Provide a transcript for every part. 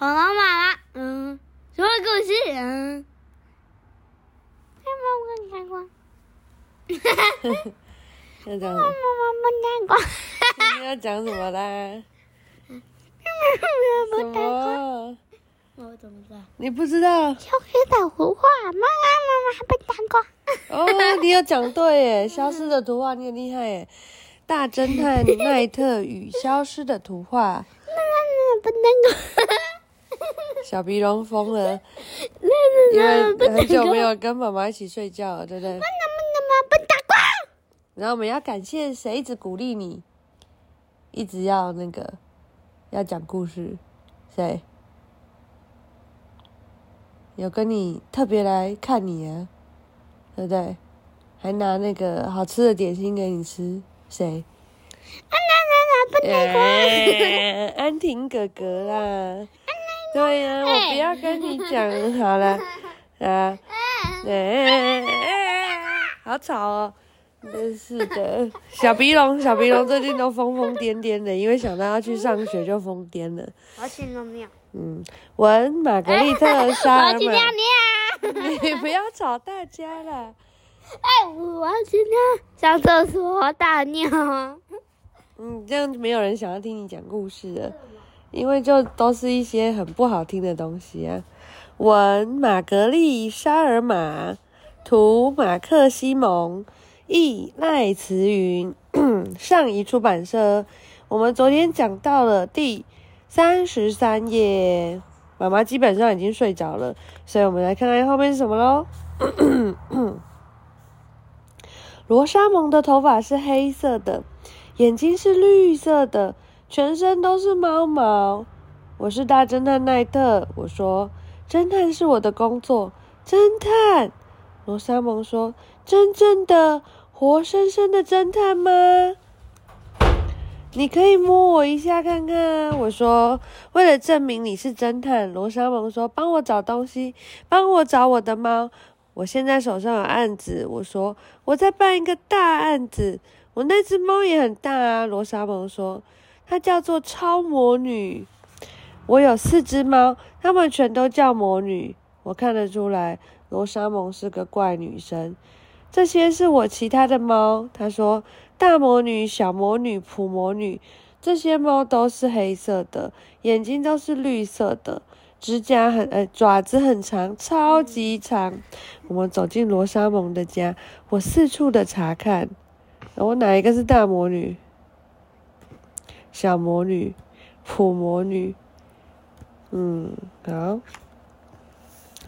恐龙妈妈，嗯，什么故事，嗯，妈妈我看过，要讲妈妈我看过，你要讲什么啦？妈什么？我怎么知道？你不知道？消失的图画，妈妈妈妈还没看过。哦，你有讲对耶！消失的图画，你很厉害耶！大侦探奈特与消失的图画，妈妈不能过。小鼻龙疯了，那因为很久没有跟妈妈一起睡觉了，对不对？那么那么不打过。然后我们要感谢谁一直鼓励你，一直要那个要讲故事，谁？有跟你特别来看你啊，对不对？还拿那个好吃的点心给你吃，谁？那那不能过。哎安婷哥哥啦，对呀、我不要跟你讲好了 啊，哎，好吵哦，真是的，小鼻龙，小鼻龙最近都疯疯癫癫的，因为想到要去上学就疯癫了。我要去尿尿。嗯，文玛格丽特我沙尔要去尿玛，尿。你不要吵大家啦。哎，我要去尿，上厕所大尿。嗯，这样没有人想要听你讲故事了，因为就都是一些很不好听的东西啊。文玛格丽沙尔玛，图马克西蒙，译赖慈云，上译出版社。我们昨天讲到了第三十三页，妈妈基本上已经睡着了，所以我们来看看后面是什么喽。罗莎蒙的头发是黑色的，眼睛是绿色的，全身都是猫毛。我是大侦探奈特，我说侦探是我的工作。侦探，罗莎蒙说，真正的活生生的侦探吗？你可以摸我一下看看啊！我说，为了证明你是侦探，罗莎蒙说，帮我找东西，帮我找我的猫。我现在手上有案子，我说我在办一个大案子。我那只猫也很大啊，罗莎蒙说，它叫做超魔女。我有四只猫，它们全都叫魔女。我看得出来，罗莎蒙是个怪女生。这些是我其他的猫。她说，大魔女、小魔女、普魔女，这些猫都是黑色的，眼睛都是绿色的。指甲很呃，爪子很长，超级长。我们走进罗莎蒙的家，我四处的查看。我哪一个是大魔女？小魔女、普魔女。嗯，好。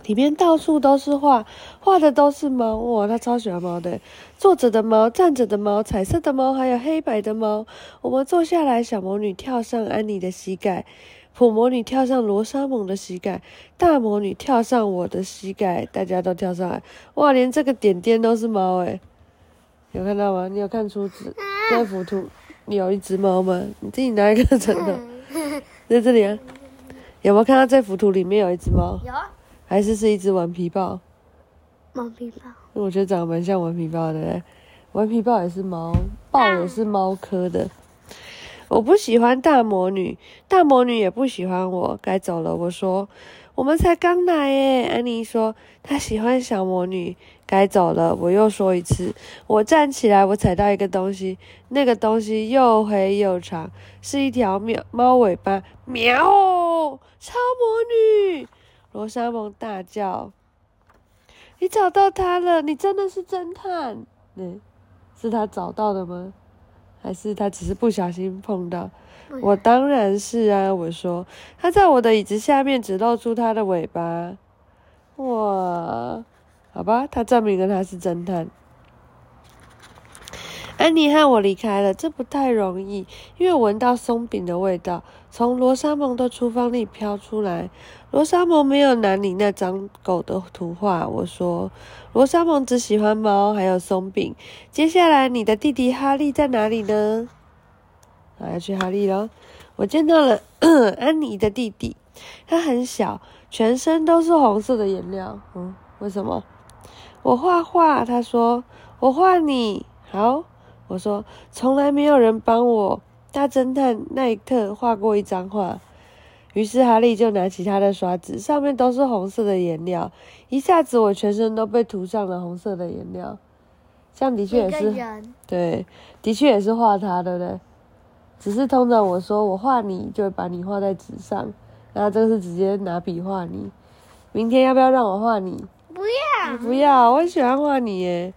里面到处都是画，画的都是猫。哇，他超喜欢猫的，坐着的猫，站着的猫，彩色的猫，还有黑白的猫。我们坐下来，小魔女跳上安妮的膝盖。普魔女跳上罗莎蒙的膝盖，大魔女跳上我的膝盖，大家都跳上来。哇，连这个点点都是猫诶，有看到吗？你有看出这这幅图有一只猫吗？你自己拿一个枕头，在这里啊。有没有看到这幅图里面有一只猫？有还是是一只顽皮豹？顽皮豹。我觉得长得蛮像顽皮豹的嘞。顽皮豹也是猫，豹也是猫科的。我不喜欢大魔女，大魔女也不喜欢我，该走了。我说，我们才刚来耶。安妮说她喜欢小魔女，该走了。我又说一次，我站起来，我踩到一个东西，那个东西又黑又长，是一条喵猫尾巴，喵！超魔女！罗莎蒙大叫：“你找到它了！你真的是侦探？嗯，是他找到的吗？还是他只是不小心碰到？我当然是啊！我说他在我的椅子下面，只露出他的尾巴。哇，好吧，他证明了他是侦探。安妮和我离开了，这不太容易，因为闻到松饼的味道从罗莎蒙的厨房里飘出来。罗莎蒙没有拿你那张狗的图画，我说，罗莎蒙只喜欢猫，还有松饼。接下来，你的弟弟哈利在哪里呢？啊，要去哈利喽！我见到了 安妮的弟弟，他很小，全身都是红色的颜料。嗯，为什么？我画画，他说，我画你好。我说，从来没有人帮我大侦探奈特画过一张画。于是哈利就拿起他的刷子，上面都是红色的颜料，一下子我全身都被涂上了红色的颜料。这样的确也是，对，的确也是画他，对不对？只是通常我说我画你，就会把你画在纸上，然后这个是直接拿笔画你。明天要不要让我画你？不要，不要，我很喜欢画你耶。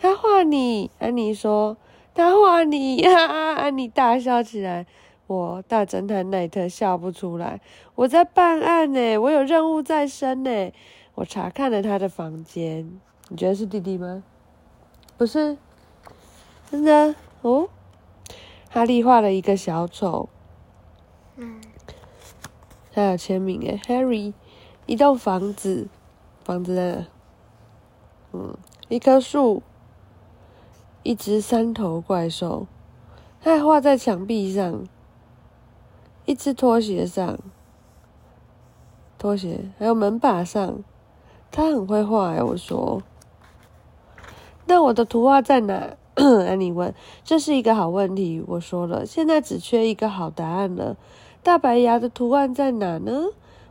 他画你，安妮说他画你，哈哈，安妮大笑起来。我大侦探奈特笑不出来。我在办案呢，我有任务在身呢。我查看了他的房间，你觉得是弟弟吗？不是，真的哦。哈利画了一个小丑，嗯，他有签名诶，Harry。一栋房子，房子在哪？嗯，一棵树，一只三头怪兽，他还画在墙壁上，一只拖鞋上，拖鞋还有门把上，他很会画哎，我说。那我的图画在哪？安妮问。这是一个好问题，我说了，现在只缺一个好答案了。大白牙的图案在哪呢？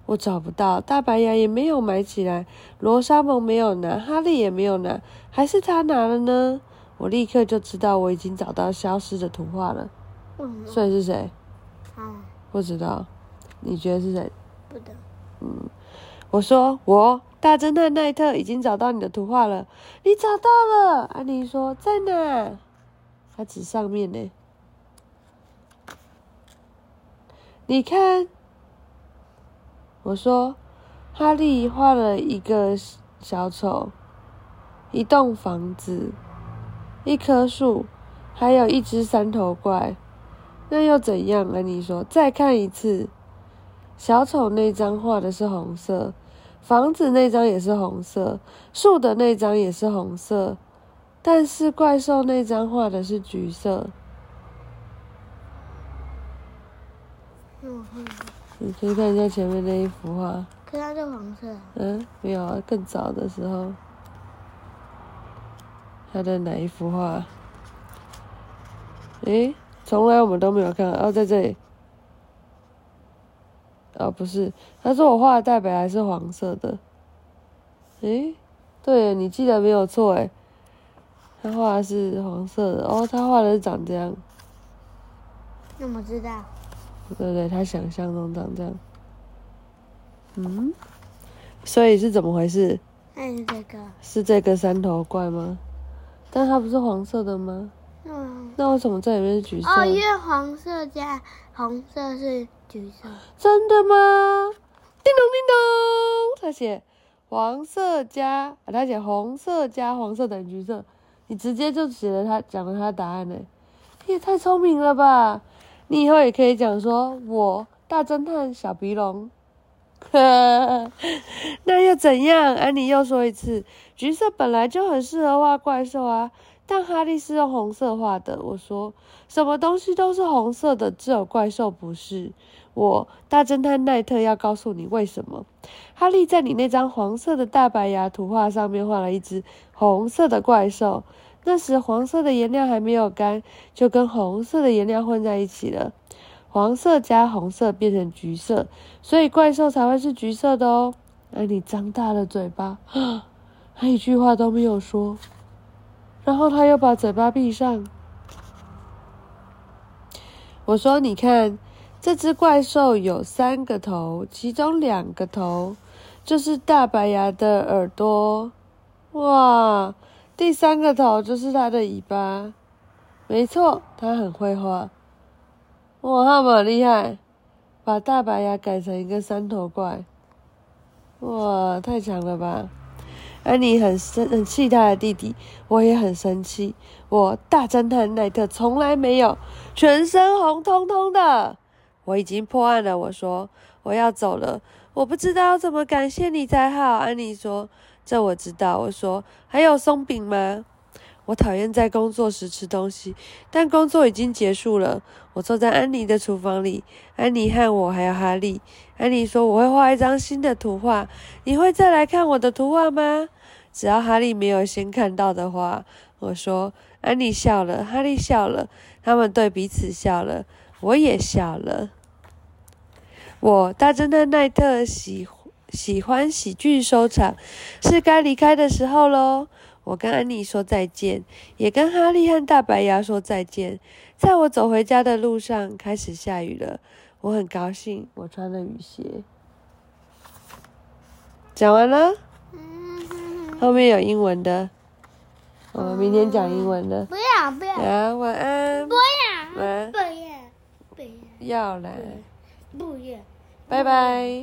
我找不到，大白牙也没有埋起来，罗莎蒙没有拿，哈利也没有拿，还是他拿了呢？我立刻就知道我已经找到消失的图画了。为什么？所以是谁？啊，不知道。你觉得是谁？不懂。我说我大侦探奈特已经找到你的图画了。你找到了？安妮说在哪？他指上面呢。你看，我说哈利画了一个小丑，一栋房子，一棵树，还有一只三头怪。那又怎样？安妮说再看一次。小丑那张画的是红色，房子那张也是红色，树的那张也是红色，但是怪兽那张画的是橘色。你可以看一下前面那一幅画，可是它是黄色。嗯，没有啊，更早的时候，他的哪一幅画？诶，从来我们都没有看，哦，在这里。哦，不是，他说我画的代表还是黄色的。诶，对，你记得没有错诶，他画的是黄色的，哦，他画的是长这样，那么知道。对对，他想象中长这样。嗯，所以是怎么回事？那是这个。是这个三头怪吗？但它不是黄色的吗？嗯。那为什么这里面是橘色？哦，因为黄色加红色是橘色。真的吗？叮咚叮咚，他写黄色加，他写红色加黄色等于橘色，你直接就写了他讲了他的答案呢，你也太聪明了吧！你以后也可以讲说，我大侦探小鼻龙，那又怎样？安妮又说一次，橘色本来就很适合画怪兽啊，但哈利是用红色画的。我说，什么东西都是红色的，只有怪兽不是。我大侦探奈特要告诉你为什么。哈利在你那张黄色的大白牙图画上面画了一只红色的怪兽，那时黄色的颜料还没有干，就跟红色的颜料混在一起了。黄色加红色变成橘色，所以怪兽才会是橘色的哦。安妮张大了嘴巴，他一句话都没有说，然后他又把嘴巴闭上。我说：“你看，这只怪兽有三个头，其中两个头就是大白牙的耳朵，哇，第三个头就是它的尾巴。没错，它很会画。哇，他们很厉害，把大白牙改成一个三头怪，哇，太强了吧！安妮很生很气他的弟弟，我也很生气。我大侦探奈特从来没有全身红彤彤的。我已经破案了，我说我要走了，我不知道怎么感谢你才好。安妮说：“这我知道。”我说：“还有松饼吗？”我讨厌在工作时吃东西，但工作已经结束了。我坐在安妮的厨房里，安妮和我还有哈利。安妮说：“我会画一张新的图画，你会再来看我的图画吗？”只要哈利没有先看到的话，我说。安妮笑了，哈利笑了，他们对彼此笑了，我也笑了。我大侦探奈特喜喜欢喜剧收场，是该离开的时候喽。我跟安妮说再见，也跟哈利和大白牙说再见。在我走回家的路上，开始下雨了。我很高兴，我穿了雨鞋。讲完了，嗯，后面有英文的，我们明天讲英文的。不要不要啊，晚安不。要晚安不要来，不要。拜拜。